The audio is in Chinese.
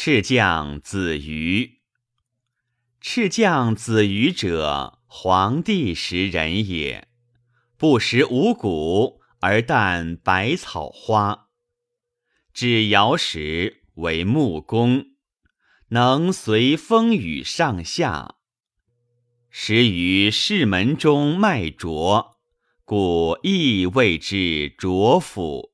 赤将子瑜。赤将子瑜者，黄帝时人也，不食五谷，而啖百草花。至尧时，为木工，能随风雨上下。时于世门中卖浊，故亦谓之浊府。